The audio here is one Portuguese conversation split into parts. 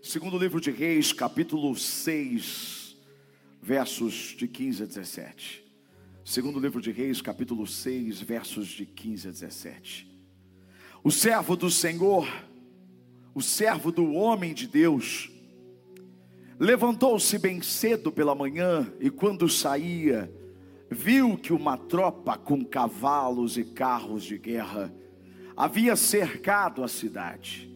Segundo livro de Reis, capítulo 6, versos de 15 a 17. Segundo livro de Reis, capítulo 6, versos de 15 a 17. O servo do Senhor, o servo do homem de Deus, levantou-se bem cedo pela manhã e quando saía, viu que uma tropa com cavalos e carros de guerra havia cercado a cidade.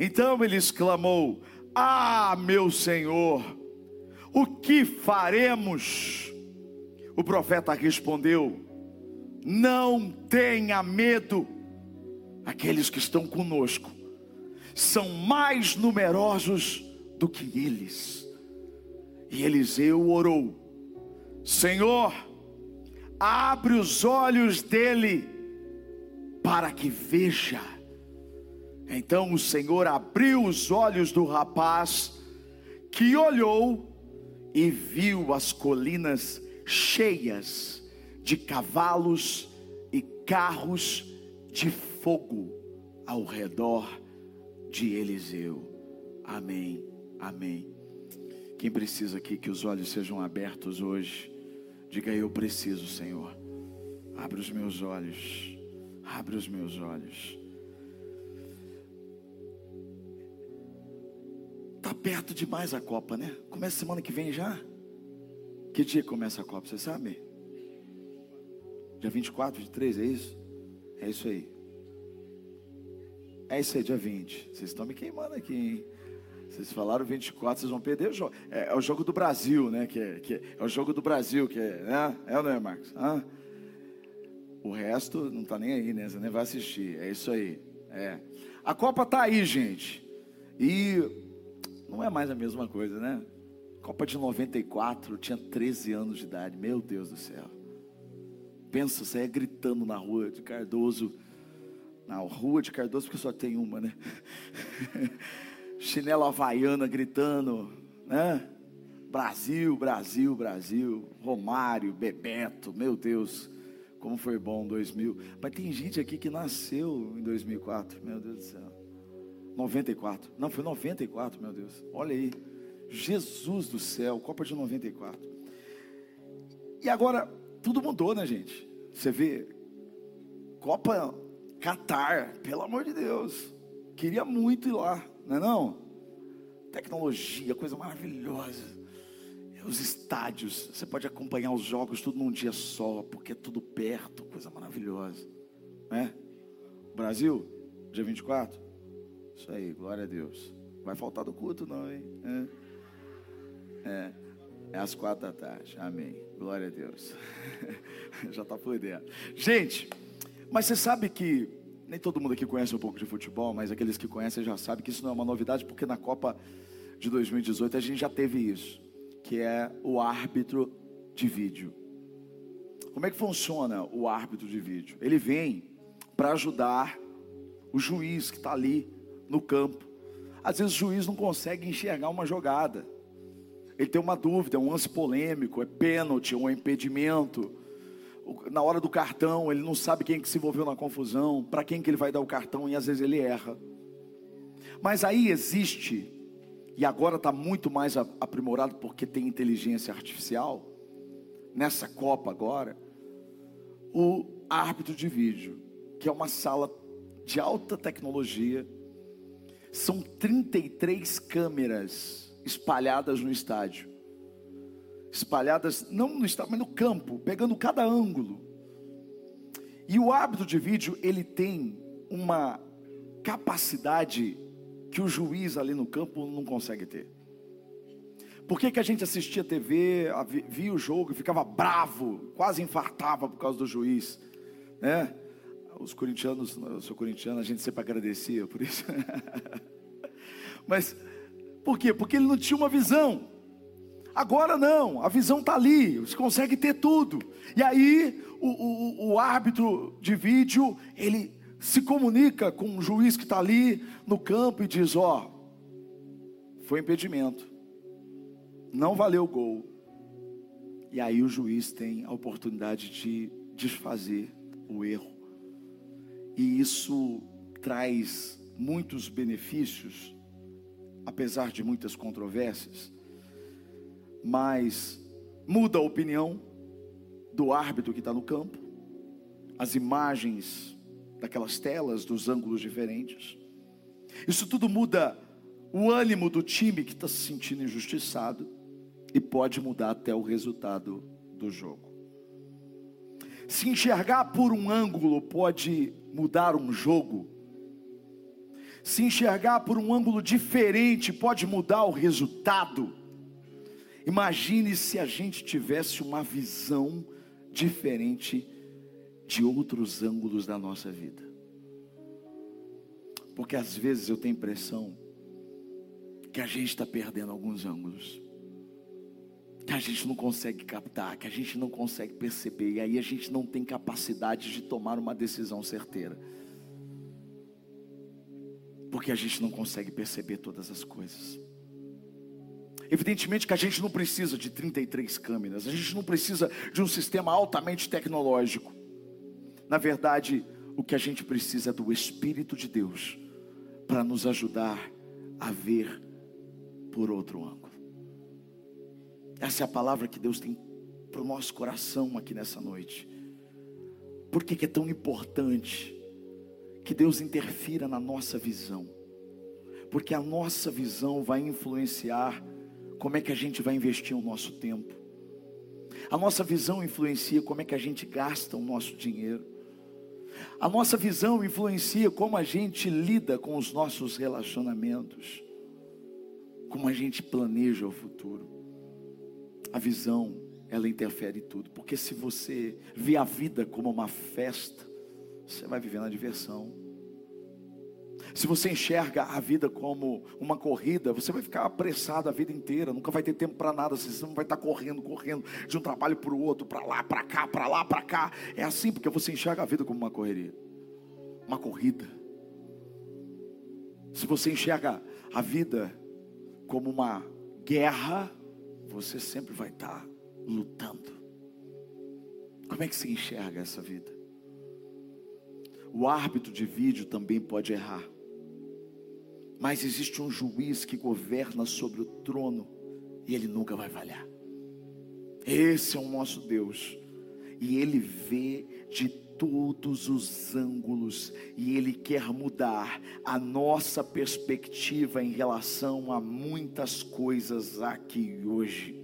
Então ele exclamou: ah, meu Senhor, o que faremos? O profeta respondeu: Não tenha medo, aqueles que estão conosco são mais numerosos do que eles. E Eliseu orou: Senhor, abre os olhos dele para que veja. Então o Senhor abriu os olhos do rapaz, que olhou e viu as colinas cheias de cavalos e carros de fogo ao redor de Eliseu. Amém, amém. Quem precisa aqui que os olhos sejam abertos hoje, diga eu preciso, Senhor. Abre os meus olhos, abre os meus olhos. Está perto demais a Copa, né? Começa semana que vem já? Que dia começa a Copa, você sabe? Dia 24 de 3, é isso? É isso aí. É isso aí, dia 20. Vocês estão me queimando aqui, hein? Vocês falaram 24, vocês vão perder o jogo. É, é o jogo do Brasil, né? Que é, que é, é, o jogo do Brasil, que é. Né? É ou não é, Marcos? Ah? O resto não está nem aí, né? Você nem vai assistir. É isso aí. É. A Copa está aí, gente. E não é mais a mesma coisa, né? Copa de 94, eu tinha 13 anos de idade. Meu Deus do céu. Pensa, é gritando na rua de Cardoso. Na rua de Cardoso, porque só tem uma, né? Chinela havaiana gritando, né? Brasil, Brasil, Brasil. Romário, Bebeto, meu Deus. Como foi bom 2000. Mas tem gente aqui que nasceu em 2004. Meu Deus do céu. 94. Não, foi 94, meu Deus. Olha aí. Jesus do céu, Copa de 94. E agora, tudo mudou, né, gente? Você vê, Copa Qatar, pelo amor de Deus. Queria muito ir lá, não é não? Tecnologia, coisa maravilhosa. Os estádios, você pode acompanhar os jogos tudo num dia só, porque é tudo perto, coisa maravilhosa. Né? Brasil, dia 24, isso aí, glória a Deus. Vai faltar do culto, não, hein? É, é, é às quatro da tarde. Amém. Glória a Deus. Já está por dentro. Gente, mas você sabe que nem todo mundo aqui conhece um pouco de futebol, mas aqueles que conhecem já sabem que isso não é uma novidade, porque na Copa de 2018 a gente já teve isso, que é o árbitro de vídeo. Como é que funciona o árbitro de vídeo? Ele vem para ajudar o juiz que está ali no campo. Às vezes o juiz não consegue enxergar uma jogada. Ele tem uma dúvida, é um lance polêmico, é pênalti, é um impedimento. Na hora do cartão, ele não sabe quem que se envolveu na confusão, para quem que ele vai dar o cartão e às vezes ele erra. Mas aí existe, e agora está muito mais aprimorado porque tem inteligência artificial, nessa Copa agora, o árbitro de vídeo, que é uma sala de alta tecnologia, são 33 câmeras espalhadas no estádio. Espalhadas não no estádio, mas no campo, pegando cada ângulo. E o árbitro de vídeo, ele tem uma capacidade que o juiz ali no campo não consegue ter. Por que, que a gente assistia TV, via o jogo e ficava bravo, quase infartava por causa do juiz, né? Os corintianos, eu sou corintiano, a gente sempre agradecia por isso. Mas por quê? Porque ele não tinha uma visão. Agora não, a visão está ali, você consegue ter tudo. E aí o, o, o árbitro de vídeo, ele se comunica com o juiz que está ali no campo e diz: Ó, oh, foi impedimento, não valeu o gol. E aí o juiz tem a oportunidade de desfazer o erro. E isso traz muitos benefícios apesar de muitas controvérsias, mas muda a opinião do árbitro que está no campo, as imagens daquelas telas, dos ângulos diferentes. Isso tudo muda o ânimo do time que está se sentindo injustiçado e pode mudar até o resultado do jogo. Se enxergar por um ângulo pode mudar um jogo, se enxergar por um ângulo diferente pode mudar o resultado. Imagine se a gente tivesse uma visão diferente de outros ângulos da nossa vida. Porque às vezes eu tenho a impressão que a gente está perdendo alguns ângulos, que a gente não consegue captar, que a gente não consegue perceber, e aí a gente não tem capacidade de tomar uma decisão certeira, porque a gente não consegue perceber todas as coisas. Evidentemente que a gente não precisa de 33 câmeras, a gente não precisa de um sistema altamente tecnológico. Na verdade, o que a gente precisa é do Espírito de Deus para nos ajudar a ver por outro ângulo. Essa é a palavra que Deus tem para o nosso coração aqui nessa noite. Por que, que é tão importante que Deus interfira na nossa visão? Porque a nossa visão vai influenciar como é que a gente vai investir o nosso tempo. A nossa visão influencia como é que a gente gasta o nosso dinheiro. A nossa visão influencia como a gente lida com os nossos relacionamentos, como a gente planeja o futuro. A visão, ela interfere em tudo, porque se você vê a vida como uma festa, você vai viver na diversão. Se você enxerga a vida como uma corrida, você vai ficar apressado a vida inteira, nunca vai ter tempo para nada, você não vai estar correndo, correndo de um trabalho para o outro, para lá, para cá, para lá, para cá. É assim porque você enxerga a vida como uma correria, uma corrida. Se você enxerga a vida como uma guerra, você sempre vai estar lutando. Como é que se enxerga essa vida? O árbitro de vídeo também pode errar mas existe um juiz que governa sobre o trono e ele nunca vai falhar. Esse é o nosso Deus, e ele vê de todos os ângulos e ele quer mudar a nossa perspectiva em relação a muitas coisas aqui hoje.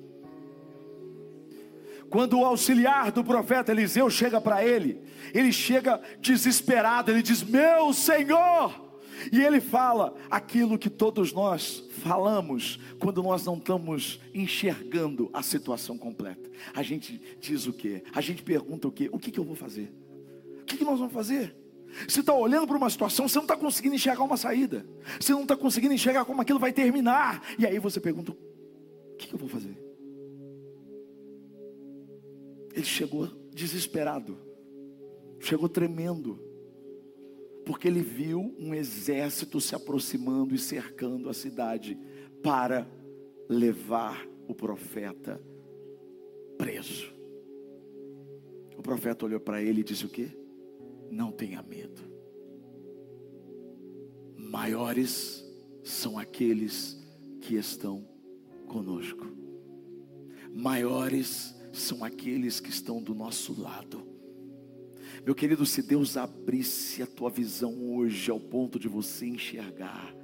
Quando o auxiliar do profeta Eliseu chega para ele, ele chega desesperado, ele diz: Meu Senhor, e ele fala aquilo que todos nós falamos quando nós não estamos enxergando a situação completa. A gente diz o quê? A gente pergunta o quê? O que, que eu vou fazer? O que, nós vamos fazer? Você está olhando para uma situação, você não está conseguindo enxergar uma saída. Você não está conseguindo enxergar como aquilo vai terminar. E aí você pergunta: o que, que eu vou fazer? Ele chegou desesperado, chegou tremendo porque ele viu um exército se aproximando e cercando a cidade para levar o profeta preso. O profeta olhou para ele e disse o que? Não tenha medo. Maiores são aqueles que estão conosco. Maiores são aqueles que estão do nosso lado. Meu querido, se Deus abrisse a tua visão hoje ao ponto de você enxergar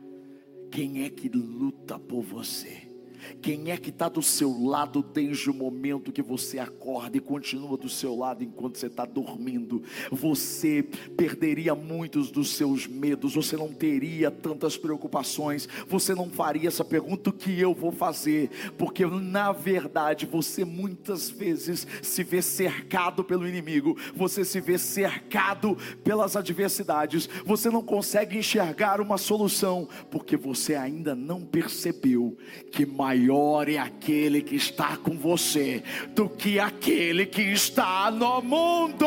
quem é que luta por você. Quem é que está do seu lado desde o momento que você acorda e continua do seu lado enquanto você está dormindo? Você perderia muitos dos seus medos, você não teria tantas preocupações, você não faria essa pergunta: o que eu vou fazer? Porque na verdade você muitas vezes se vê cercado pelo inimigo, você se vê cercado pelas adversidades, você não consegue enxergar uma solução, porque você ainda não percebeu que mais maior é aquele que está com você do que aquele que está no mundo.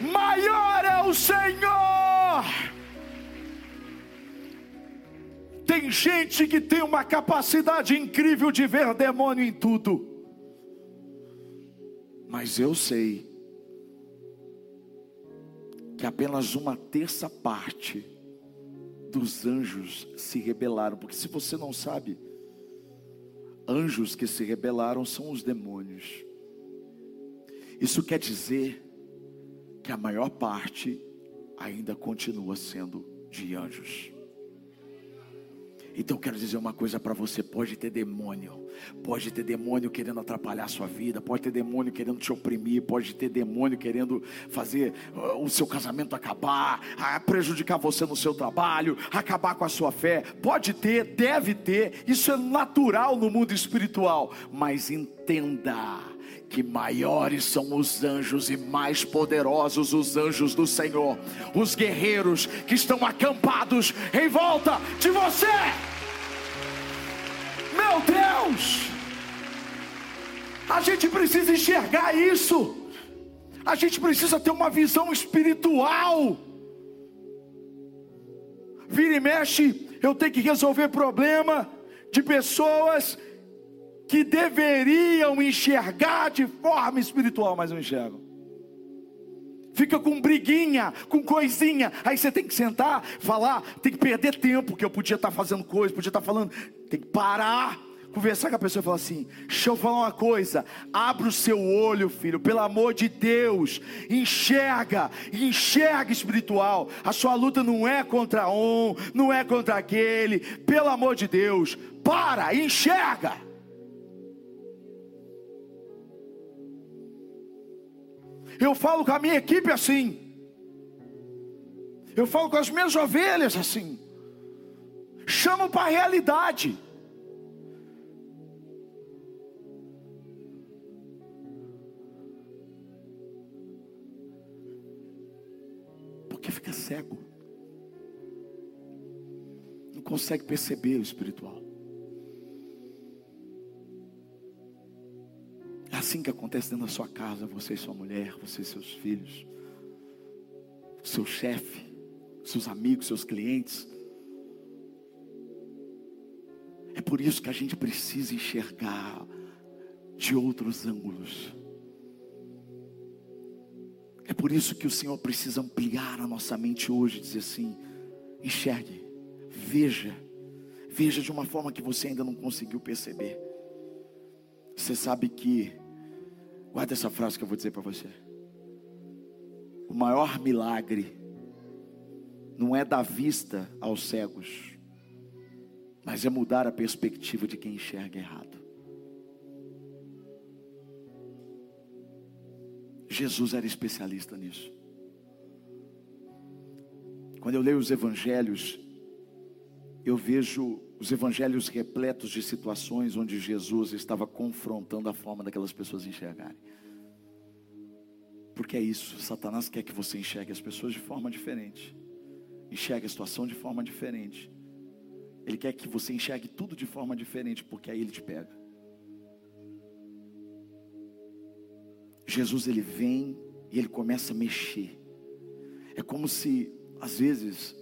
Maior é o Senhor. Tem gente que tem uma capacidade incrível de ver demônio em tudo. Mas eu sei que apenas uma terça parte dos anjos se rebelaram. Porque se você não sabe, anjos que se rebelaram são os demônios. Isso quer dizer que a maior parte ainda continua sendo de anjos. Então eu quero dizer uma coisa para você: pode ter demônio, pode ter demônio querendo atrapalhar a sua vida, pode ter demônio querendo te oprimir, pode ter demônio querendo fazer uh, o seu casamento acabar, prejudicar você no seu trabalho, acabar com a sua fé. Pode ter, deve ter, isso é natural no mundo espiritual, mas entenda que maiores são os anjos e mais poderosos os anjos do Senhor, os guerreiros que estão acampados em volta de você. Meu Deus! A gente precisa enxergar isso. A gente precisa ter uma visão espiritual. Vira e mexe, eu tenho que resolver problema de pessoas que deveriam enxergar de forma espiritual, mas não enxergam. Fica com briguinha, com coisinha. Aí você tem que sentar, falar, tem que perder tempo, que eu podia estar fazendo coisa, podia estar falando. Tem que parar, conversar com a pessoa e falar assim: deixa eu falar uma coisa, abre o seu olho, filho, pelo amor de Deus, enxerga, enxerga espiritual. A sua luta não é contra um, não é contra aquele, pelo amor de Deus, para, enxerga. Eu falo com a minha equipe assim. Eu falo com as minhas ovelhas assim. Chamo para a realidade. Porque fica cego. Não consegue perceber o espiritual. Assim que acontece dentro da sua casa, você e sua mulher, você e seus filhos, seu chefe, seus amigos, seus clientes. É por isso que a gente precisa enxergar de outros ângulos. É por isso que o Senhor precisa ampliar a nossa mente hoje, dizer assim: enxergue, veja, veja de uma forma que você ainda não conseguiu perceber. Você sabe que Guarda essa frase que eu vou dizer para você. O maior milagre não é dar vista aos cegos, mas é mudar a perspectiva de quem enxerga errado. Jesus era especialista nisso. Quando eu leio os evangelhos, eu vejo os evangelhos repletos de situações onde Jesus estava confrontando a forma daquelas pessoas enxergarem. Porque é isso, Satanás quer que você enxergue as pessoas de forma diferente, enxergue a situação de forma diferente. Ele quer que você enxergue tudo de forma diferente, porque aí ele te pega. Jesus ele vem e ele começa a mexer. É como se às vezes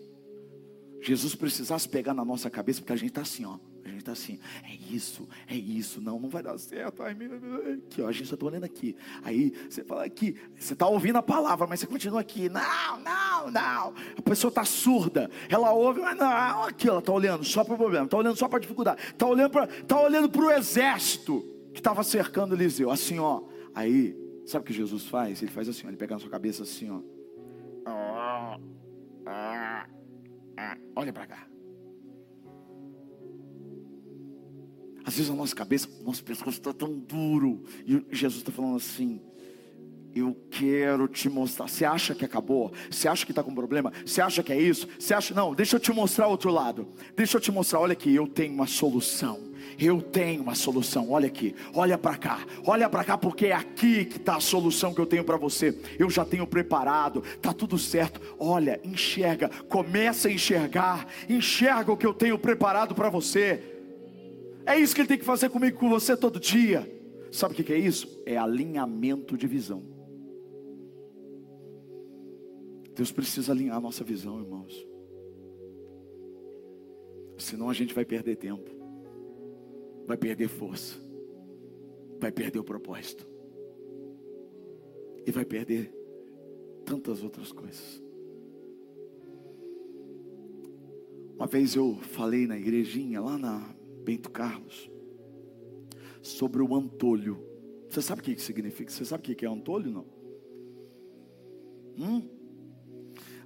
Jesus precisasse pegar na nossa cabeça, porque a gente está assim, ó. A gente está assim, é isso, é isso, não, não vai dar certo. Ai, aqui, ó, a gente está olhando aqui. Aí você fala aqui, você está ouvindo a palavra, mas você continua aqui. Não, não, não. A pessoa está surda, ela ouve, mas não, aqui, ela está olhando só para o problema, está olhando só para a dificuldade, está olhando para tá olhando para o exército que estava cercando Eliseu, assim, ó. Aí, sabe o que Jesus faz? Ele faz assim, ó, ele pega na sua cabeça assim, ó. Ah, ah. Olha para cá. Às vezes a nossa cabeça, nosso pescoço está tão duro. E Jesus está falando assim: Eu quero te mostrar. Você acha que acabou? Você acha que está com problema? Você acha que é isso? Você acha, não, deixa eu te mostrar outro lado. Deixa eu te mostrar, olha aqui, eu tenho uma solução. Eu tenho uma solução. Olha aqui, olha para cá, olha para cá, porque é aqui que está a solução que eu tenho para você. Eu já tenho preparado, tá tudo certo. Olha, enxerga, começa a enxergar, enxerga o que eu tenho preparado para você. É isso que ele tem que fazer comigo, com você todo dia. Sabe o que é isso? É alinhamento de visão. Deus precisa alinhar a nossa visão, irmãos. Senão a gente vai perder tempo vai perder força, vai perder o propósito, e vai perder tantas outras coisas. Uma vez eu falei na igrejinha, lá na Bento Carlos, sobre o antolho. Você sabe o que significa? Você sabe o que é antolho, não? Hum?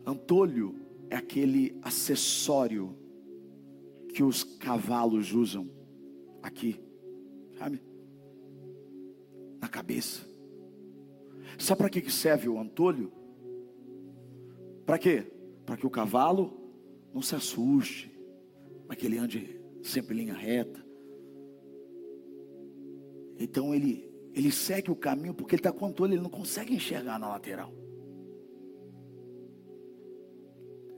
Antolho é aquele acessório que os cavalos usam aqui, sabe? Na cabeça. Sabe para que serve o antolho? Para quê? Para que o cavalo não se assuste, para que ele ande sempre em linha reta. Então ele, ele segue o caminho porque ele está com antolho, ele não consegue enxergar na lateral.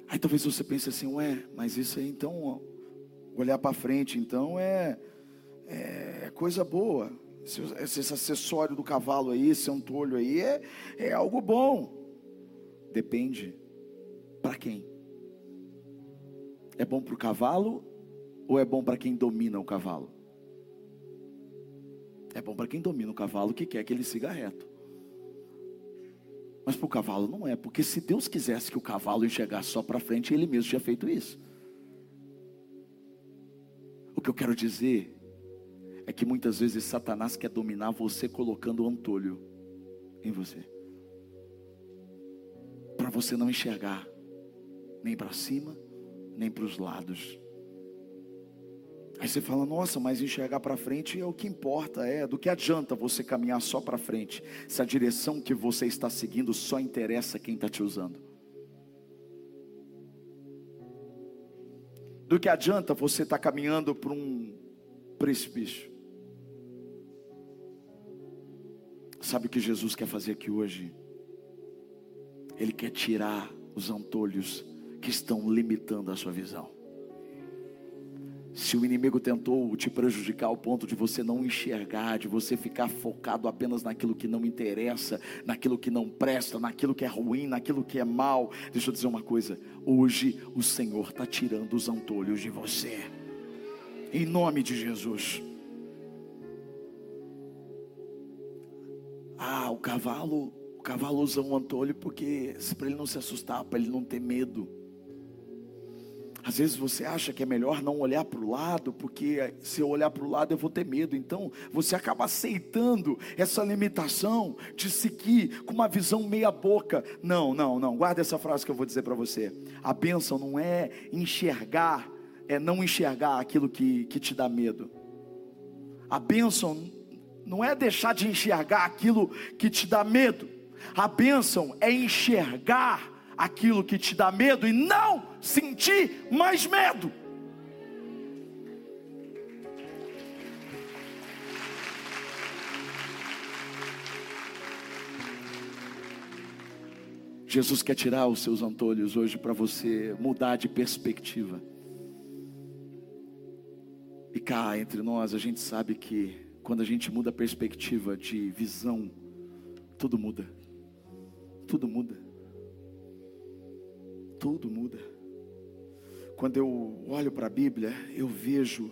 Aí talvez você pense assim, ué, mas isso aí então, olhar para frente então é, é, é coisa boa. Esse, esse, acessório do cavalo aí, esse antolho aí, é, é algo bom. Depende para quem. É bom para o cavalo ou é bom para quem domina o cavalo? É bom para quem domina o cavalo que quer que ele siga reto. Mas para o cavalo não é, porque se Deus quisesse que o cavalo enxergasse só para frente, ele mesmo tinha feito isso. O que eu quero dizer é que muitas vezes Satanás quer dominar você colocando o antolho em você, para você não enxergar nem para cima, nem para os lados. Aí você fala, nossa, mas enxergar para frente é o que importa, é. Do que adianta você caminhar só para frente, se a direção que você está seguindo só interessa quem está te usando? Do que adianta você estar tá caminhando para um precipício? Sabe o que Jesus quer fazer aqui hoje? Ele quer tirar os antolhos que estão limitando a sua visão. Se o inimigo tentou te prejudicar ao ponto de você não enxergar, de você ficar focado apenas naquilo que não interessa, naquilo que não presta, naquilo que é ruim, naquilo que é mal, deixa eu dizer uma coisa: hoje o Senhor está tirando os antolhos de você, em nome de Jesus. Ah, o cavalo, o cavalo usa um antolho porque para ele não se assustar, para ele não ter medo. Às vezes você acha que é melhor não olhar para o lado, porque se eu olhar para o lado eu vou ter medo. Então você acaba aceitando essa limitação de seguir com uma visão meia-boca. Não, não, não. Guarda essa frase que eu vou dizer para você. A bênção não é enxergar, é não enxergar aquilo que, que te dá medo. A bênção não é deixar de enxergar aquilo que te dá medo. A bênção é enxergar aquilo que te dá medo e não sentir mais medo. Jesus quer tirar os seus antolhos hoje para você mudar de perspectiva. E cá entre nós, a gente sabe que quando a gente muda a perspectiva de visão, tudo muda. Tudo muda tudo muda. Quando eu olho para a Bíblia, eu vejo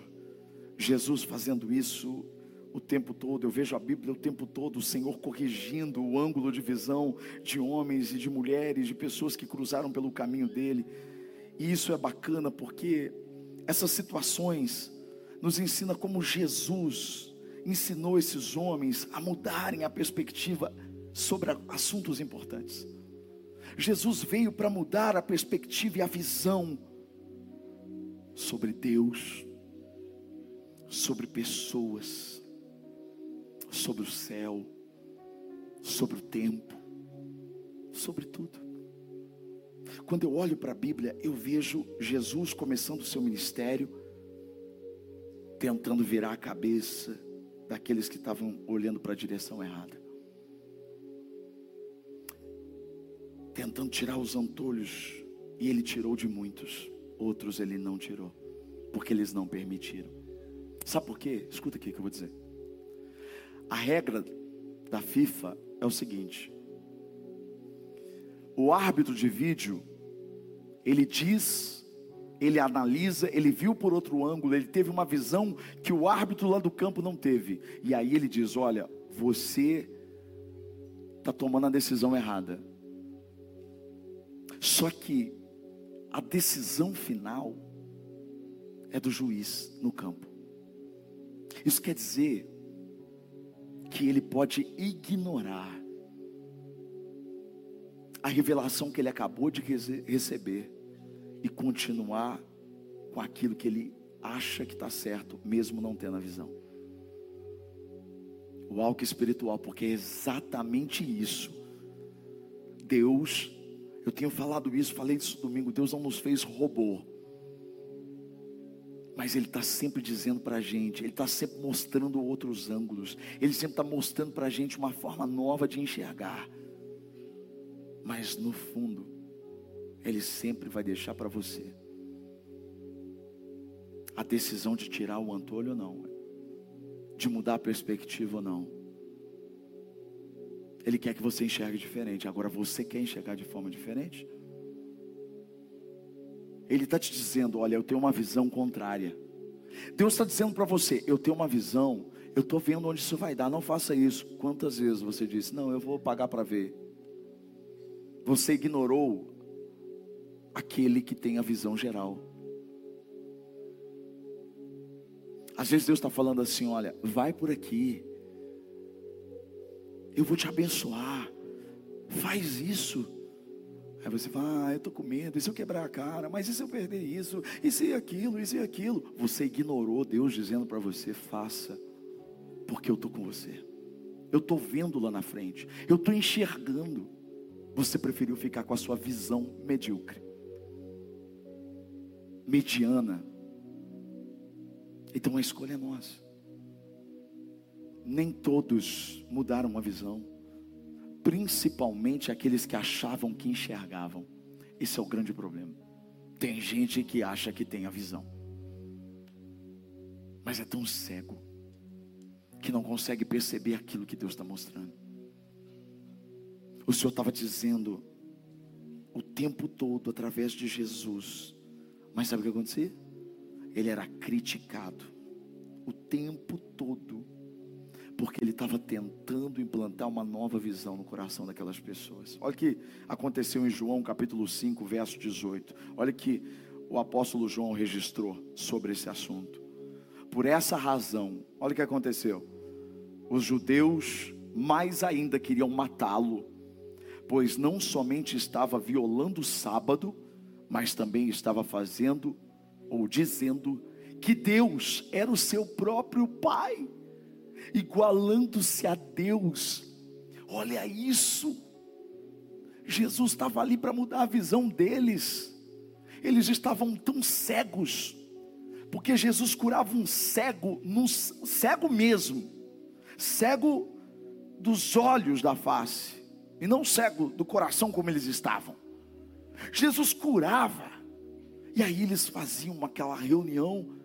Jesus fazendo isso o tempo todo, eu vejo a Bíblia o tempo todo, o Senhor corrigindo o ângulo de visão de homens e de mulheres, de pessoas que cruzaram pelo caminho dele. E isso é bacana porque essas situações nos ensina como Jesus ensinou esses homens a mudarem a perspectiva sobre assuntos importantes. Jesus veio para mudar a perspectiva e a visão sobre Deus, sobre pessoas, sobre o céu, sobre o tempo, sobre tudo. Quando eu olho para a Bíblia, eu vejo Jesus começando o seu ministério, tentando virar a cabeça daqueles que estavam olhando para a direção errada. tentando tirar os antolhos, e ele tirou de muitos, outros ele não tirou, porque eles não permitiram. Sabe por quê? Escuta aqui que eu vou dizer. A regra da FIFA é o seguinte: o árbitro de vídeo, ele diz, ele analisa, ele viu por outro ângulo, ele teve uma visão que o árbitro lá do campo não teve, e aí ele diz: Olha, você está tomando a decisão errada. Só que a decisão final é do juiz no campo. Isso quer dizer que ele pode ignorar a revelação que ele acabou de receber e continuar com aquilo que ele acha que está certo, mesmo não tendo a visão. O algo espiritual, porque é exatamente isso. Deus, eu tenho falado isso, falei isso domingo, Deus não nos fez robô. Mas Ele está sempre dizendo para a gente, Ele está sempre mostrando outros ângulos, Ele sempre está mostrando para a gente uma forma nova de enxergar. Mas no fundo, Ele sempre vai deixar para você a decisão de tirar o antolho ou não, de mudar a perspectiva ou não. Ele quer que você enxergue diferente. Agora você quer enxergar de forma diferente? Ele está te dizendo: olha, eu tenho uma visão contrária. Deus está dizendo para você: eu tenho uma visão, eu estou vendo onde isso vai dar, não faça isso. Quantas vezes você disse: não, eu vou pagar para ver? Você ignorou aquele que tem a visão geral. Às vezes Deus está falando assim: olha, vai por aqui, eu vou te abençoar, faz isso. Aí você fala, ah, eu estou com medo, e se eu quebrar a cara, mas e se eu perder isso, e se aquilo, e se aquilo? Você ignorou Deus dizendo para você, faça, porque eu estou com você. Eu estou vendo lá na frente, eu estou enxergando. Você preferiu ficar com a sua visão medíocre, mediana. Então a escolha é nossa. Nem todos mudaram a visão principalmente aqueles que achavam que enxergavam. Esse é o grande problema. Tem gente que acha que tem a visão, mas é tão cego que não consegue perceber aquilo que Deus está mostrando. O Senhor estava dizendo o tempo todo através de Jesus, mas sabe o que acontecia? Ele era criticado o tempo todo porque ele estava tentando implantar uma nova visão no coração daquelas pessoas. Olha o que aconteceu em João capítulo 5, verso 18. Olha que o apóstolo João registrou sobre esse assunto. Por essa razão, olha o que aconteceu. Os judeus mais ainda queriam matá-lo, pois não somente estava violando o sábado, mas também estava fazendo ou dizendo que Deus era o seu próprio Pai igualando-se a Deus. Olha isso. Jesus estava ali para mudar a visão deles. Eles estavam tão cegos, porque Jesus curava um cego, num cego mesmo, cego dos olhos da face, e não cego do coração como eles estavam. Jesus curava, e aí eles faziam aquela reunião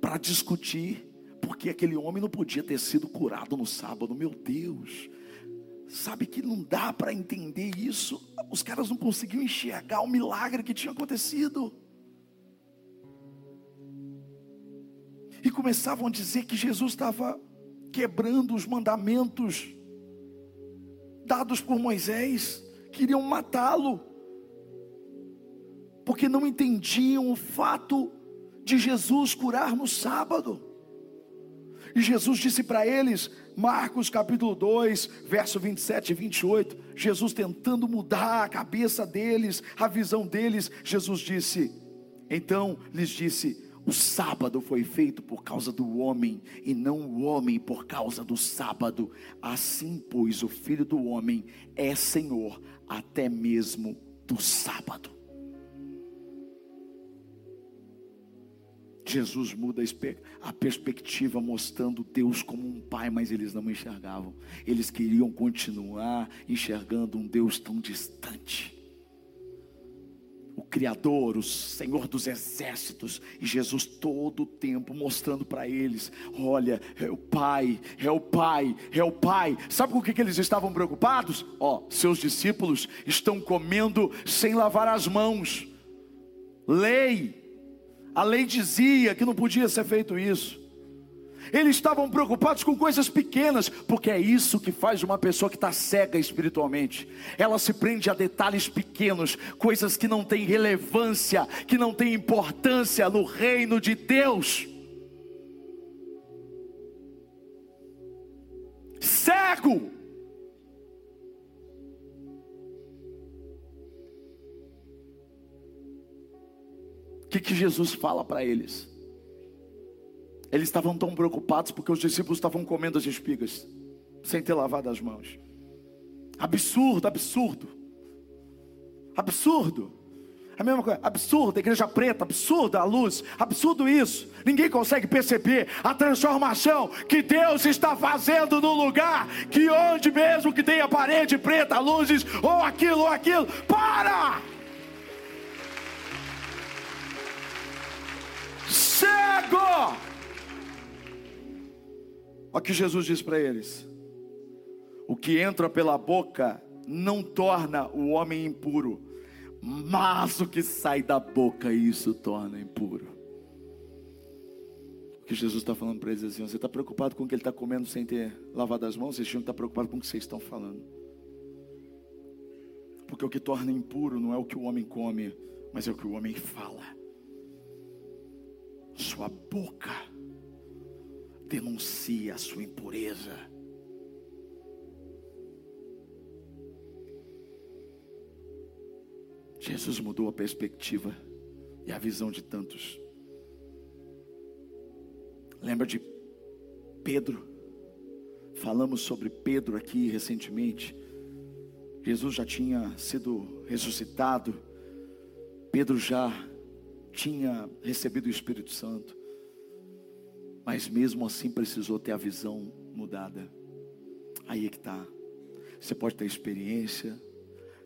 para discutir porque aquele homem não podia ter sido curado no sábado. Meu Deus, sabe que não dá para entender isso. Os caras não conseguiam enxergar o milagre que tinha acontecido. E começavam a dizer que Jesus estava quebrando os mandamentos dados por Moisés, queriam matá-lo, porque não entendiam o fato de Jesus curar no sábado. E Jesus disse para eles, Marcos capítulo 2, verso 27 e 28, Jesus tentando mudar a cabeça deles, a visão deles, Jesus disse, então lhes disse: o sábado foi feito por causa do homem, e não o homem por causa do sábado. Assim, pois, o filho do homem é senhor até mesmo do sábado. Jesus muda a perspectiva, mostrando Deus como um pai, mas eles não enxergavam. Eles queriam continuar enxergando um Deus tão distante. O Criador, o Senhor dos exércitos, e Jesus todo o tempo mostrando para eles: olha, é o Pai, é o Pai, é o Pai. Sabe com o que, que eles estavam preocupados? Ó, seus discípulos estão comendo sem lavar as mãos. Lei, a lei dizia que não podia ser feito isso. Eles estavam preocupados com coisas pequenas, porque é isso que faz uma pessoa que está cega espiritualmente. Ela se prende a detalhes pequenos, coisas que não têm relevância, que não têm importância no reino de Deus. Cego. Que, que Jesus fala para eles? Eles estavam tão preocupados porque os discípulos estavam comendo as espigas, sem ter lavado as mãos. Absurdo, absurdo. Absurdo. A mesma coisa, absurdo, igreja preta, absurda a luz, absurdo isso. Ninguém consegue perceber a transformação que Deus está fazendo no lugar que onde mesmo que tenha parede preta, luzes, ou aquilo, ou aquilo, para! Olha o que Jesus diz para eles: o que entra pela boca não torna o homem impuro, mas o que sai da boca, isso torna impuro. O que Jesus está falando para eles é assim: você está preocupado com o que ele está comendo sem ter lavado as mãos? Vocês tinham que estar preocupados com o que vocês estão falando. Porque o que torna impuro não é o que o homem come, mas é o que o homem fala. Sua boca denuncia a sua impureza. Jesus mudou a perspectiva e a visão de tantos. Lembra de Pedro? Falamos sobre Pedro aqui recentemente. Jesus já tinha sido ressuscitado. Pedro já tinha recebido o Espírito Santo mas mesmo assim precisou ter a visão mudada. Aí é que está. Você pode ter experiência,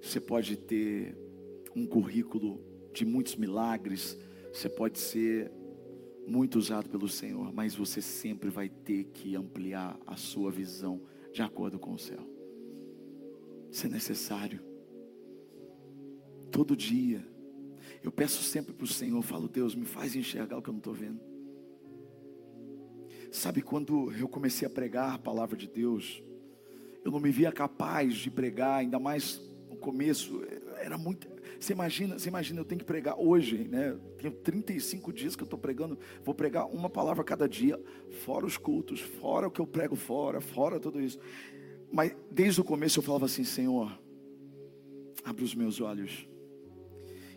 você pode ter um currículo de muitos milagres, você pode ser muito usado pelo Senhor, mas você sempre vai ter que ampliar a sua visão de acordo com o céu. Isso é necessário. Todo dia. Eu peço sempre para o Senhor, falo, Deus, me faz enxergar o que eu não estou vendo. Sabe, quando eu comecei a pregar a palavra de Deus, eu não me via capaz de pregar, ainda mais no começo, era muito. Você imagina, você imagina, eu tenho que pregar hoje, né? Tenho 35 dias que eu estou pregando, vou pregar uma palavra cada dia, fora os cultos, fora o que eu prego fora, fora tudo isso. Mas desde o começo eu falava assim, Senhor, abre os meus olhos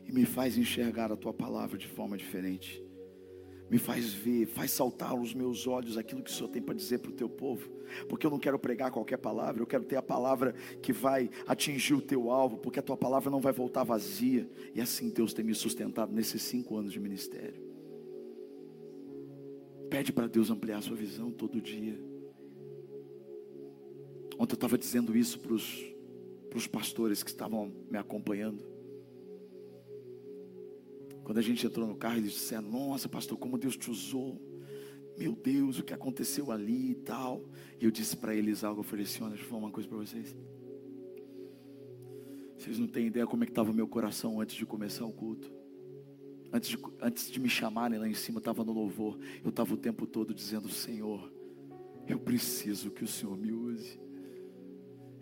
e me faz enxergar a tua palavra de forma diferente me faz ver, faz saltar aos meus olhos aquilo que o Senhor tem para dizer para o teu povo, porque eu não quero pregar qualquer palavra, eu quero ter a palavra que vai atingir o teu alvo, porque a tua palavra não vai voltar vazia, e assim Deus tem me sustentado nesses cinco anos de ministério. Pede para Deus ampliar a sua visão todo dia. Ontem eu estava dizendo isso para os pastores que estavam me acompanhando. Quando a gente entrou no carro, eles disseram: Nossa, pastor, como Deus te usou. Meu Deus, o que aconteceu ali e tal. E eu disse para eles algo. Eu falei assim: Olha, deixa eu falar uma coisa para vocês. Vocês não têm ideia como é que estava o meu coração antes de começar o culto. Antes de, antes de me chamarem lá em cima, estava no louvor. Eu estava o tempo todo dizendo: Senhor, eu preciso que o Senhor me use.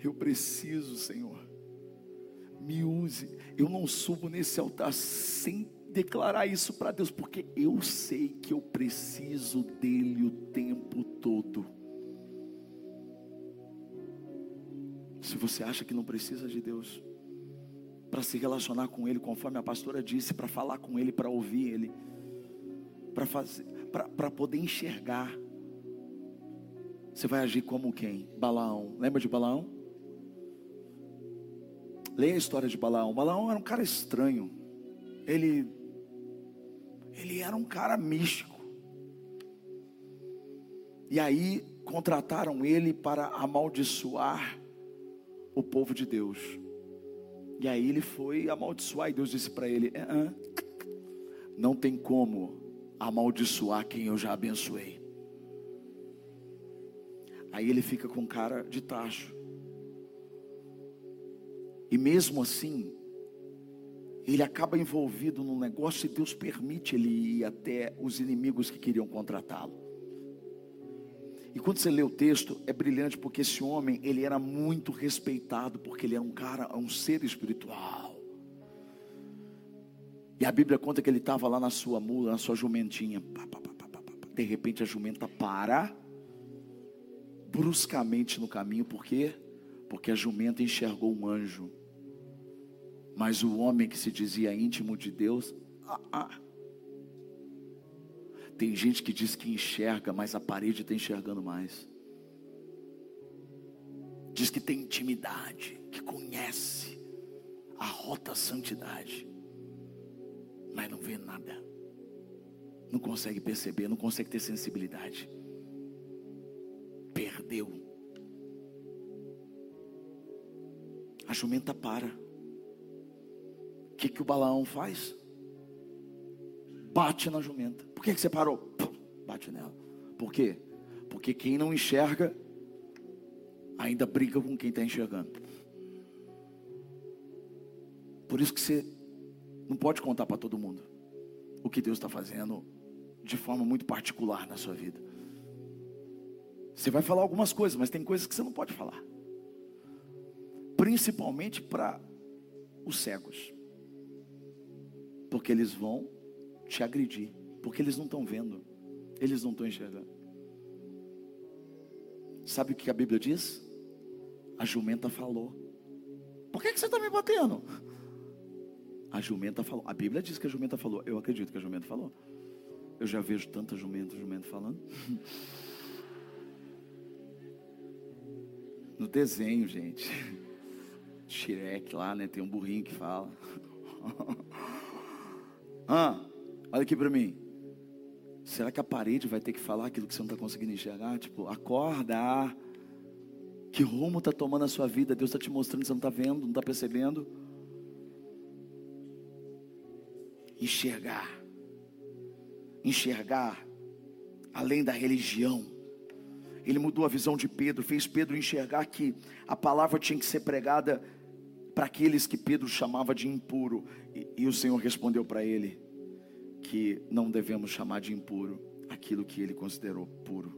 Eu preciso, Senhor. Me use. Eu não subo nesse altar sem declarar isso para Deus, porque eu sei que eu preciso dele o tempo todo. Se você acha que não precisa de Deus, para se relacionar com Ele, conforme a pastora disse, para falar com Ele, para ouvir Ele, para fazer, para poder enxergar, você vai agir como quem? Balaão. Lembra de Balaão? Leia a história de Balaão. Balaão era um cara estranho. Ele ele era um cara místico. E aí contrataram ele para amaldiçoar o povo de Deus. E aí ele foi amaldiçoar, e Deus disse para ele: é, Não tem como amaldiçoar quem eu já abençoei. Aí ele fica com cara de tacho. E mesmo assim, ele acaba envolvido num negócio e Deus permite ele ir até os inimigos que queriam contratá-lo. E quando você lê o texto, é brilhante porque esse homem, ele era muito respeitado, porque ele era um cara, um ser espiritual. E a Bíblia conta que ele estava lá na sua mula, na sua jumentinha. De repente a jumenta para bruscamente no caminho, por quê? Porque a jumenta enxergou um anjo. Mas o homem que se dizia íntimo de Deus, ah, ah. Tem gente que diz que enxerga, mas a parede está enxergando mais. Diz que tem intimidade, que conhece a rota santidade, mas não vê nada. Não consegue perceber, não consegue ter sensibilidade. Perdeu. A jumenta para. Que, que o Balaão faz? bate na jumenta. Por que, que você parou? Bate nela. Por quê? Porque quem não enxerga ainda briga com quem está enxergando. Por isso que você não pode contar para todo mundo o que Deus está fazendo de forma muito particular na sua vida. Você vai falar algumas coisas, mas tem coisas que você não pode falar. Principalmente para os cegos. Porque eles vão te agredir, porque eles não estão vendo, eles não estão enxergando. Sabe o que a Bíblia diz? A jumenta falou. Por que, que você está me batendo? A jumenta falou. A Bíblia diz que a jumenta falou. Eu acredito que a jumenta falou. Eu já vejo tanta jumenta, jumenta falando. No desenho, gente. Shrek lá, né? Tem um burrinho que fala. ah, Olha aqui para mim. Será que a parede vai ter que falar aquilo que você não está conseguindo enxergar? Tipo, acorda. Que rumo está tomando a sua vida? Deus está te mostrando, você não está vendo, não está percebendo. Enxergar. Enxergar além da religião. Ele mudou a visão de Pedro, fez Pedro enxergar que a palavra tinha que ser pregada para aqueles que Pedro chamava de impuro. E, e o Senhor respondeu para ele: que não devemos chamar de impuro aquilo que ele considerou puro.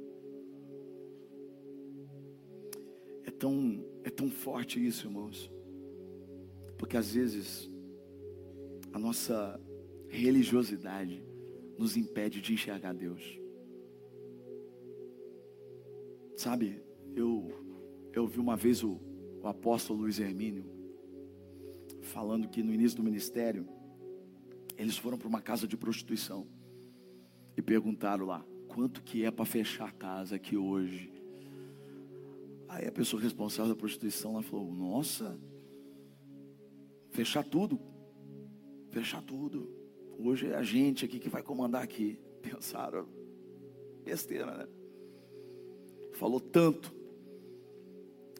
É tão, é tão forte isso, irmãos, porque às vezes a nossa religiosidade nos impede de enxergar Deus. Sabe, eu, eu vi uma vez o, o apóstolo Luiz Hermínio falando que no início do ministério, eles foram para uma casa de prostituição e perguntaram lá: quanto que é para fechar a casa aqui hoje? Aí a pessoa responsável da prostituição lá falou: Nossa, fechar tudo, fechar tudo. Hoje é a gente aqui que vai comandar aqui. Pensaram, besteira, né? Falou tanto,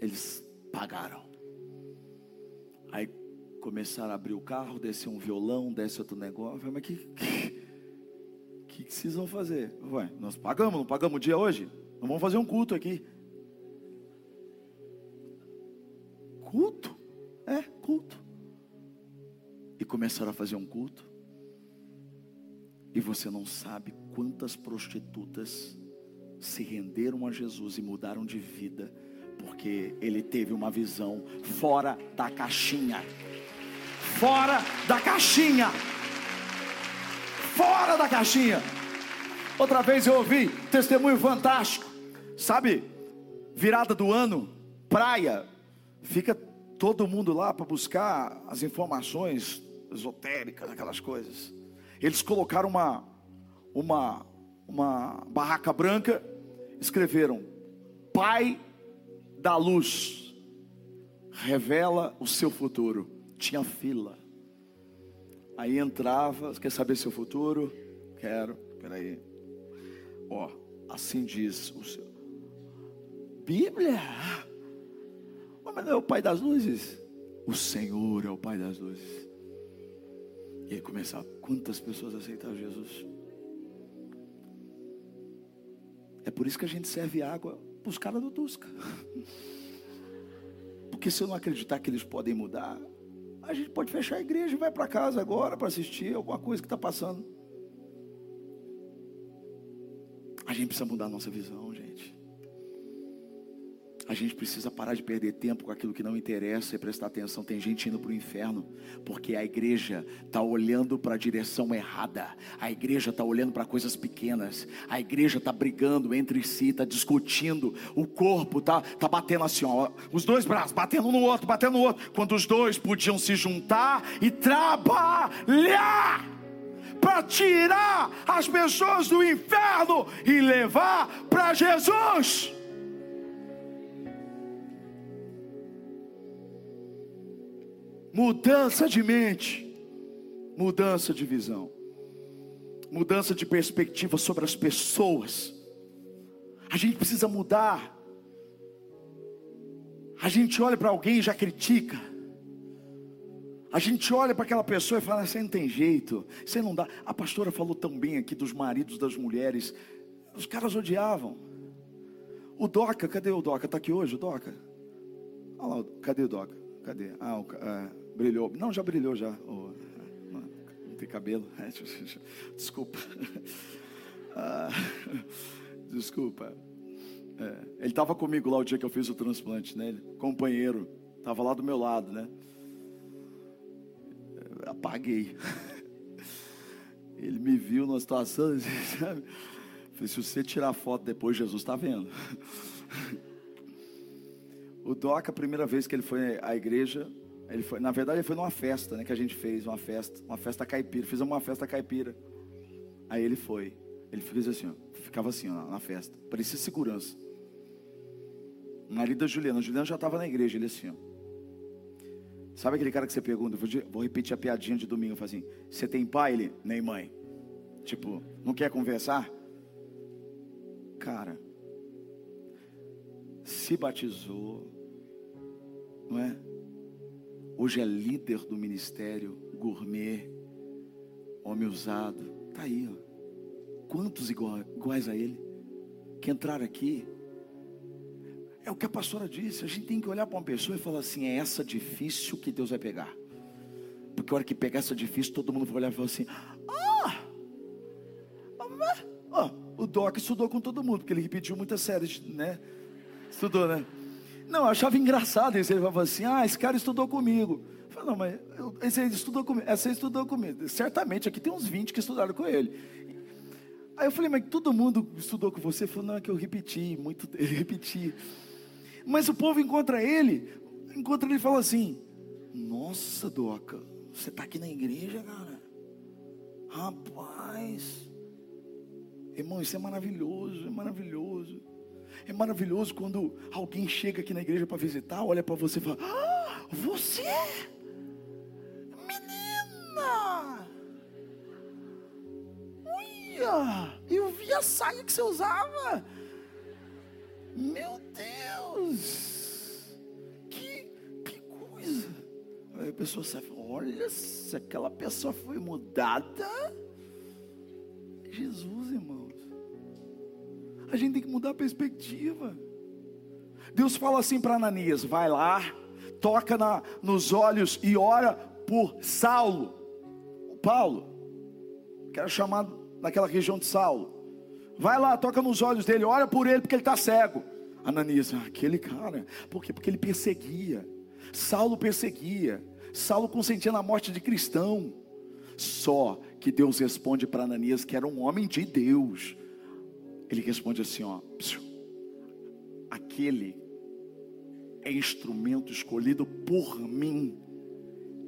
eles pagaram. Começaram a abrir o carro, descer um violão, desce outro negócio. Falei, mas que, que, que vocês vão fazer? Ué, nós pagamos, não pagamos o dia hoje? Não vamos fazer um culto aqui. Culto? É, culto. E começaram a fazer um culto. E você não sabe quantas prostitutas se renderam a Jesus e mudaram de vida, porque ele teve uma visão fora da caixinha fora da caixinha. Fora da caixinha. Outra vez eu ouvi testemunho fantástico. Sabe, virada do ano, praia, fica todo mundo lá para buscar as informações esotéricas, aquelas coisas. Eles colocaram uma uma uma barraca branca, escreveram: Pai da luz, revela o seu futuro tinha fila. Aí entrava, quer saber seu futuro? Quero, peraí. Ó, assim diz o seu. Bíblia? Mas não é o Pai das luzes? O Senhor é o Pai das luzes. E aí começava, quantas pessoas aceitaram Jesus? É por isso que a gente serve água para os caras do Tusca. Porque se eu não acreditar que eles podem mudar, a gente pode fechar a igreja e vai para casa agora para assistir alguma coisa que está passando. A gente precisa mudar a nossa visão, gente. A gente precisa parar de perder tempo com aquilo que não interessa e prestar atenção. Tem gente indo para o inferno porque a igreja está olhando para a direção errada. A igreja está olhando para coisas pequenas. A igreja está brigando entre si, está discutindo. O corpo está tá batendo assim, ó, os dois braços batendo no outro, batendo no outro. Quando os dois podiam se juntar e trabalhar para tirar as pessoas do inferno e levar para Jesus. Mudança de mente, mudança de visão, mudança de perspectiva sobre as pessoas. A gente precisa mudar. A gente olha para alguém e já critica. A gente olha para aquela pessoa e fala: você não tem jeito, você não dá. A pastora falou tão bem aqui dos maridos das mulheres. Os caras odiavam. O Doca, cadê o Doca? Está aqui hoje o Doca? Olha lá, cadê o Doca? Cadê? Ah, o, é, brilhou. Não, já brilhou já. Oh, não, tem cabelo. Desculpa. Ah, desculpa. É, ele estava comigo lá o dia que eu fiz o transplante, né? Ele, companheiro, estava lá do meu lado, né? Apaguei. Ele me viu numa situação, sabe? Se você tirar foto depois, Jesus está vendo. O Doca, a primeira vez que ele foi à igreja, ele foi, na verdade, ele foi numa festa, né, que a gente fez, uma festa, uma festa caipira. Fizemos uma festa caipira. Aí ele foi. Ele fez assim, ó, ficava assim, ó, na festa. Parecia segurança. O marido da Juliana. Juliana já estava na igreja, ele assim, ó. Sabe aquele cara que você pergunta? Vou, vou repetir a piadinha de domingo. Eu assim: Você tem pai? Ele, nem mãe. Tipo, não quer conversar? Cara, se batizou, não é? Hoje é líder do ministério gourmet, homem usado. Tá aí, ó. Quantos iguais a ele que entraram aqui? É o que a pastora disse. A gente tem que olhar para uma pessoa e falar assim: é essa difícil que Deus vai pegar. Porque a hora que pegar essa difícil, todo mundo vai olhar e falar assim: ah, ah, o Doc estudou com todo mundo, porque ele repetiu muitas séries, né? Estudou, né? Não, eu achava engraçado isso. Ele falava assim: ah, esse cara estudou comigo. Eu falei, não, mas eu, esse estudou comigo. Essa estudou comigo. Certamente aqui tem uns 20 que estudaram com ele. Aí eu falei, mas todo mundo estudou com você? Ele falou, não, é que eu repeti, muito, ele repeti. Mas o povo encontra ele, encontra ele e fala assim: Nossa, Doca, você está aqui na igreja, cara? Rapaz, irmão, isso é maravilhoso, é maravilhoso. É maravilhoso quando alguém chega aqui na igreja para visitar, olha para você e fala: ah, Você, menina, olha, eu vi a saia que você usava. Meu Deus, que, que coisa. Aí a pessoa sabe, olha, se aquela pessoa foi mudada. Jesus, irmãos. A gente tem que mudar a perspectiva. Deus fala assim para Ananias: vai lá, toca na, nos olhos e ora por Saulo, Paulo, que era chamado naquela região de Saulo. Vai lá, toca nos olhos dele, ora por ele porque ele está cego. Ananias, aquele cara, por quê? Porque ele perseguia. Saulo perseguia. Saulo consentia na morte de cristão. Só que Deus responde para Ananias que era um homem de Deus. Ele responde assim, ó, aquele é instrumento escolhido por mim.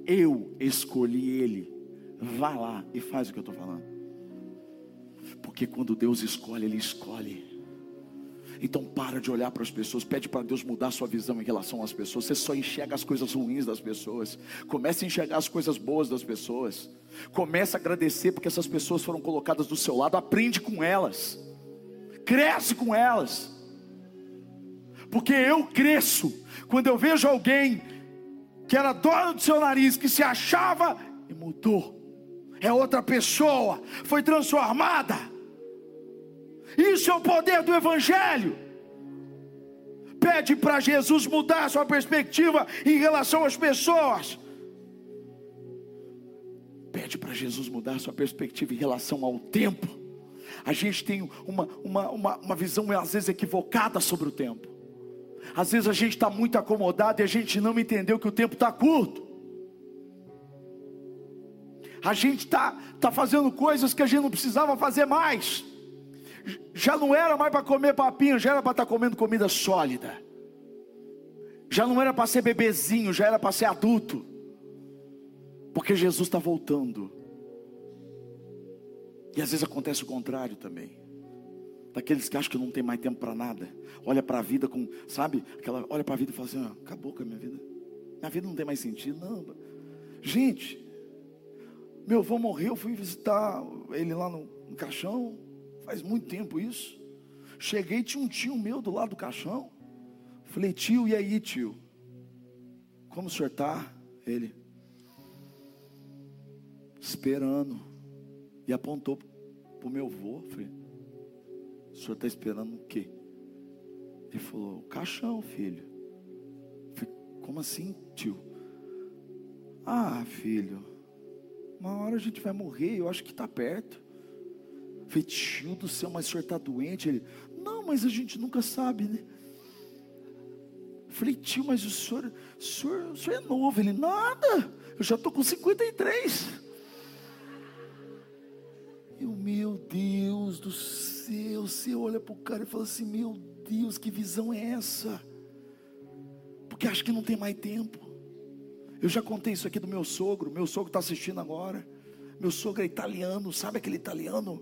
Eu escolhi ele. Vá lá e faz o que eu estou falando. Porque quando Deus escolhe, Ele escolhe. Então para de olhar para as pessoas, pede para Deus mudar sua visão em relação às pessoas. Você só enxerga as coisas ruins das pessoas. Comece a enxergar as coisas boas das pessoas. Comece a agradecer porque essas pessoas foram colocadas do seu lado. Aprende com elas. Cresce com elas. Porque eu cresço quando eu vejo alguém que era dono do seu nariz, que se achava e mudou. É outra pessoa, foi transformada. Isso é o poder do Evangelho. Pede para Jesus mudar sua perspectiva em relação às pessoas. Pede para Jesus mudar a sua perspectiva em relação ao tempo. A gente tem uma, uma, uma, uma visão às vezes equivocada sobre o tempo. Às vezes a gente está muito acomodado e a gente não entendeu que o tempo está curto. A gente está tá fazendo coisas que a gente não precisava fazer mais. Já não era mais para comer papinho, já era para estar tá comendo comida sólida. Já não era para ser bebezinho, já era para ser adulto. Porque Jesus está voltando. E às vezes acontece o contrário também. Daqueles que acham que não tem mais tempo para nada. Olha para a vida com, sabe? Aquela, olha para a vida e fala assim: ah, acabou com a minha vida. Minha vida não tem mais sentido. Não. Gente, meu avô morreu, eu fui visitar ele lá no, no caixão. Faz muito tempo isso. Cheguei, tinha um tio meu do lado do caixão. Falei, tio, e aí, tio? Como o senhor está? Ele, esperando. Apontou para o meu avô. Falei, o senhor está esperando o quê? Ele falou, o caixão, filho. Falei, como assim, tio? Ah, filho, uma hora a gente vai morrer, eu acho que está perto. Falei, tio do céu, mas o senhor está doente? Ele, não, mas a gente nunca sabe, né? Falei, tio, mas o senhor, o senhor, o senhor é novo. Ele, nada, eu já estou com 53. Eu, meu Deus do céu, você olha para o cara e fala assim: Meu Deus, que visão é essa? Porque acho que não tem mais tempo. Eu já contei isso aqui do meu sogro. Meu sogro está assistindo agora. Meu sogro é italiano, sabe aquele italiano?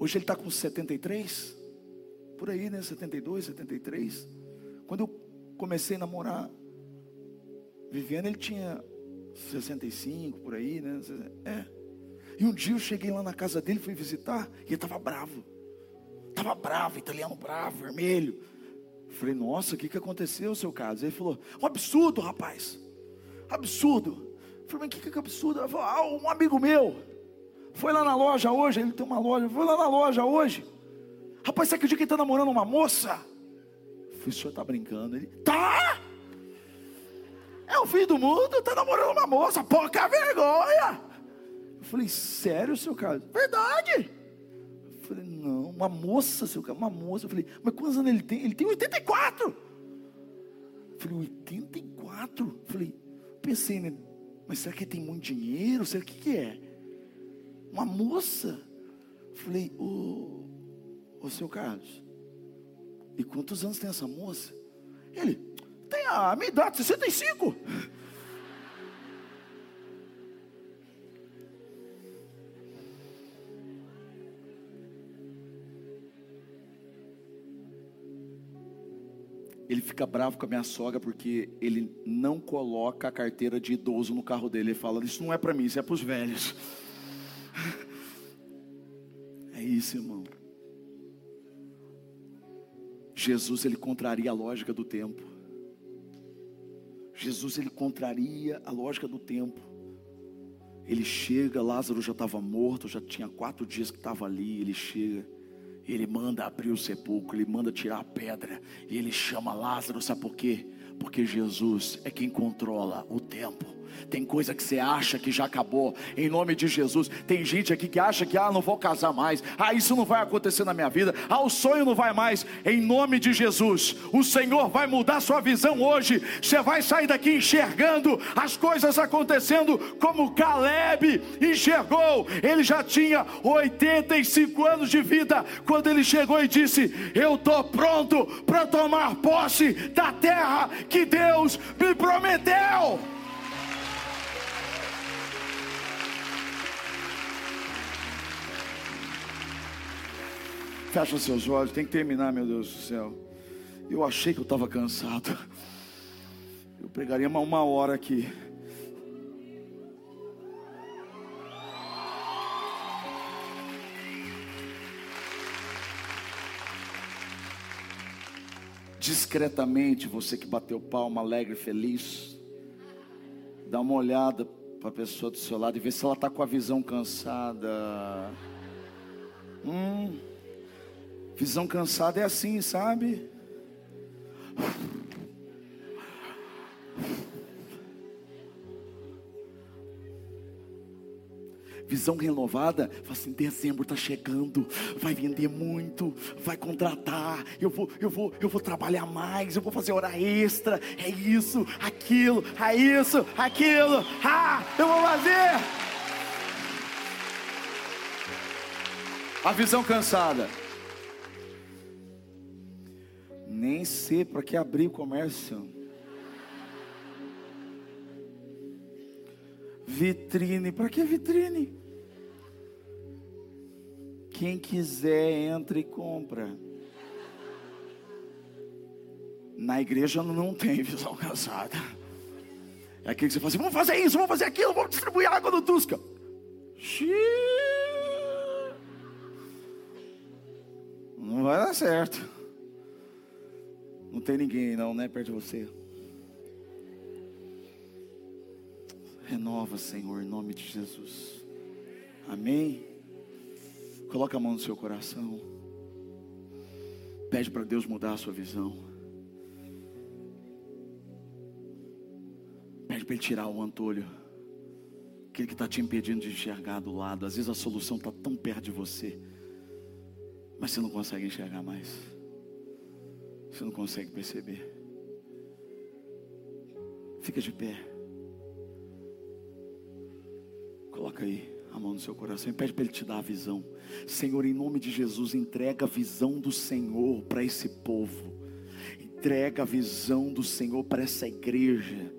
Hoje ele está com 73, por aí, né? 72, 73. Quando eu comecei a namorar Viviane, ele tinha 65, por aí, né? É. E um dia eu cheguei lá na casa dele, fui visitar, e ele estava bravo. Estava bravo, italiano bravo, vermelho. Falei, nossa, o que, que aconteceu, seu caso? Ele falou, um absurdo, rapaz. Absurdo. Falei, mas o que, que é absurdo? Ele falou, ah, um amigo meu foi lá na loja hoje, ele tem uma loja, foi lá na loja hoje. Rapaz, você acredita que ele está namorando uma moça? falei, o senhor está brincando? Ele, tá! É o fim do mundo, está namorando uma moça, pouca vergonha! Eu falei, sério, seu Carlos? Verdade. Eu falei, não, uma moça, seu Carlos, uma moça. Eu falei, mas quantos anos ele tem? Ele tem 84. Eu falei, 84? Eu falei, pensei, né? Mas será que ele tem muito dinheiro? Será que, que é? Uma moça? Eu falei, ô, ô seu Carlos, e quantos anos tem essa moça? Ele, tem a minha idade, 65. Ele fica bravo com a minha sogra porque ele não coloca a carteira de idoso no carro dele. Ele fala: Isso não é para mim, isso é para os velhos. É isso, irmão. Jesus ele contraria a lógica do tempo. Jesus ele contraria a lógica do tempo. Ele chega, Lázaro já estava morto, já tinha quatro dias que estava ali. Ele chega. Ele manda abrir o sepulcro, ele manda tirar a pedra, e ele chama Lázaro, sabe por quê? Porque Jesus é quem controla o tempo. Tem coisa que você acha que já acabou, em nome de Jesus. Tem gente aqui que acha que, ah, não vou casar mais, ah, isso não vai acontecer na minha vida, ah, o sonho não vai mais, em nome de Jesus. O Senhor vai mudar sua visão hoje. Você vai sair daqui enxergando as coisas acontecendo como Caleb enxergou. Ele já tinha 85 anos de vida quando ele chegou e disse: Eu estou pronto para tomar posse da terra que Deus me prometeu. Fecha seus olhos, tem que terminar, meu Deus do céu. Eu achei que eu estava cansado. Eu pregaria uma, hora aqui. Discretamente, você que bateu palma, alegre, feliz, dá uma olhada para a pessoa do seu lado e vê se ela está com a visão cansada. Hum. Visão cansada é assim, sabe? visão renovada, fala assim: dezembro está chegando, vai vender muito, vai contratar, eu vou, eu vou, eu vou trabalhar mais, eu vou fazer hora extra, é isso, aquilo, é isso, aquilo, ah, eu vou fazer. A visão cansada. Nem sei para que abrir o comércio. Vitrine, para que vitrine? Quem quiser entra e compra. Na igreja não tem visão cansada. É aquilo que você fala assim: vamos fazer isso, vamos fazer aquilo, vamos distribuir água no Tusca. Não vai dar certo. Não tem ninguém não, né, perto de você. Renova, Senhor, em nome de Jesus. Amém. Coloca a mão no seu coração. Pede para Deus mudar a sua visão. Pede para Ele tirar o antolho. Aquele que está te impedindo de enxergar do lado. Às vezes a solução está tão perto de você. Mas você não consegue enxergar mais. Você não consegue perceber. Fica de pé. Coloca aí a mão no seu coração e pede para Ele te dar a visão. Senhor, em nome de Jesus, entrega a visão do Senhor para esse povo. Entrega a visão do Senhor para essa igreja.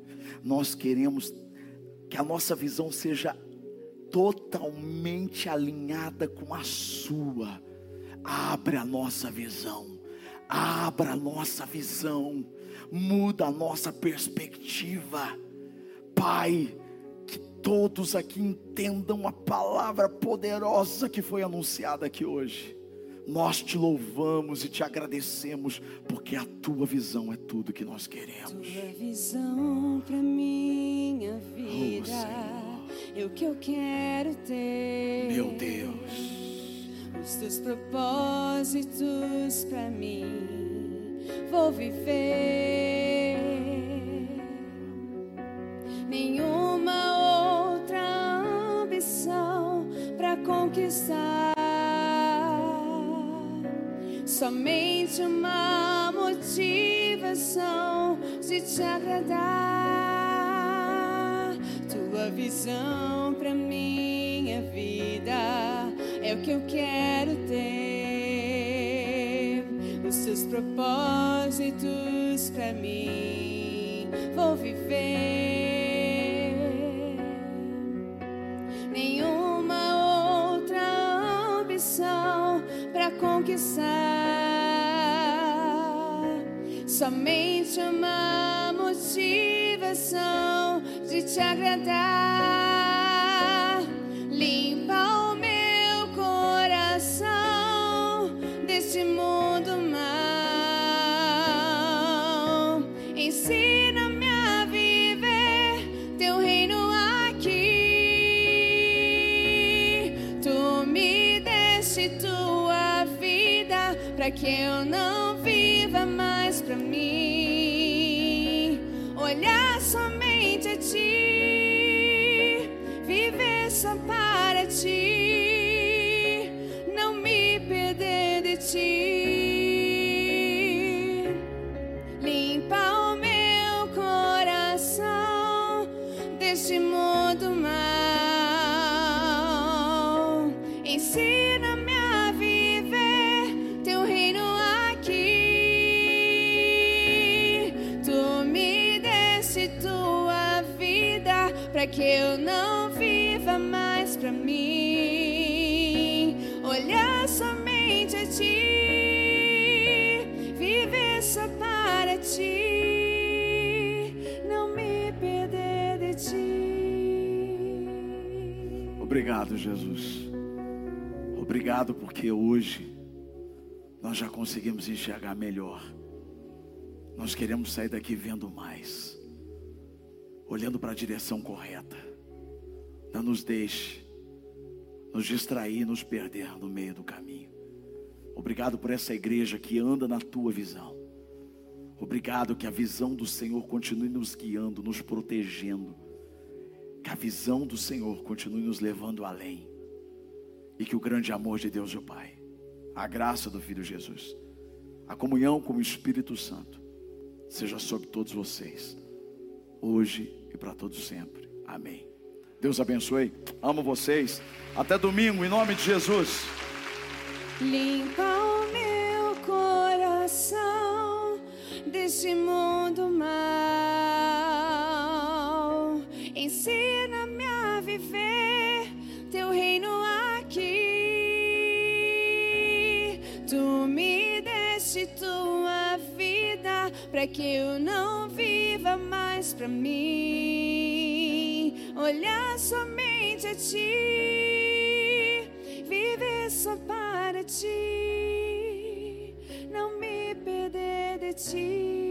Nós queremos que a nossa visão seja totalmente alinhada com a sua. Abre a nossa visão. Abra a nossa visão. Muda a nossa perspectiva. Pai, todos aqui entendam a palavra poderosa que foi anunciada aqui hoje. Nós te louvamos e te agradecemos, porque a tua visão é tudo que nós queremos. Tua visão para minha vida oh, é o que eu quero ter. Meu Deus. Os teus propósitos para mim vou viver. Nenhuma conquistar. Somente uma motivação de te agradar. Tua visão para minha vida é o que eu quero ter. Os teus propósitos para mim vou viver. para conquistar. Somente uma motivação de te agradar. Obrigado, Jesus. Obrigado porque hoje nós já conseguimos enxergar melhor. Nós queremos sair daqui vendo mais olhando para a direção correta. Não nos deixe nos distrair, nos perder no meio do caminho. Obrigado por essa igreja que anda na tua visão. Obrigado que a visão do Senhor continue nos guiando, nos protegendo. Que a visão do Senhor continue nos levando além. E que o grande amor de Deus, o Pai, a graça do Filho Jesus, a comunhão com o Espírito Santo, seja sobre todos vocês, hoje e para todos sempre. Amém. Deus abençoe. Amo vocês. Até domingo, em nome de Jesus. Limpa o meu coração desse mundo mal. Para que eu não viva mais para mim. Olhar somente a ti, viver só para ti, não me perder de ti.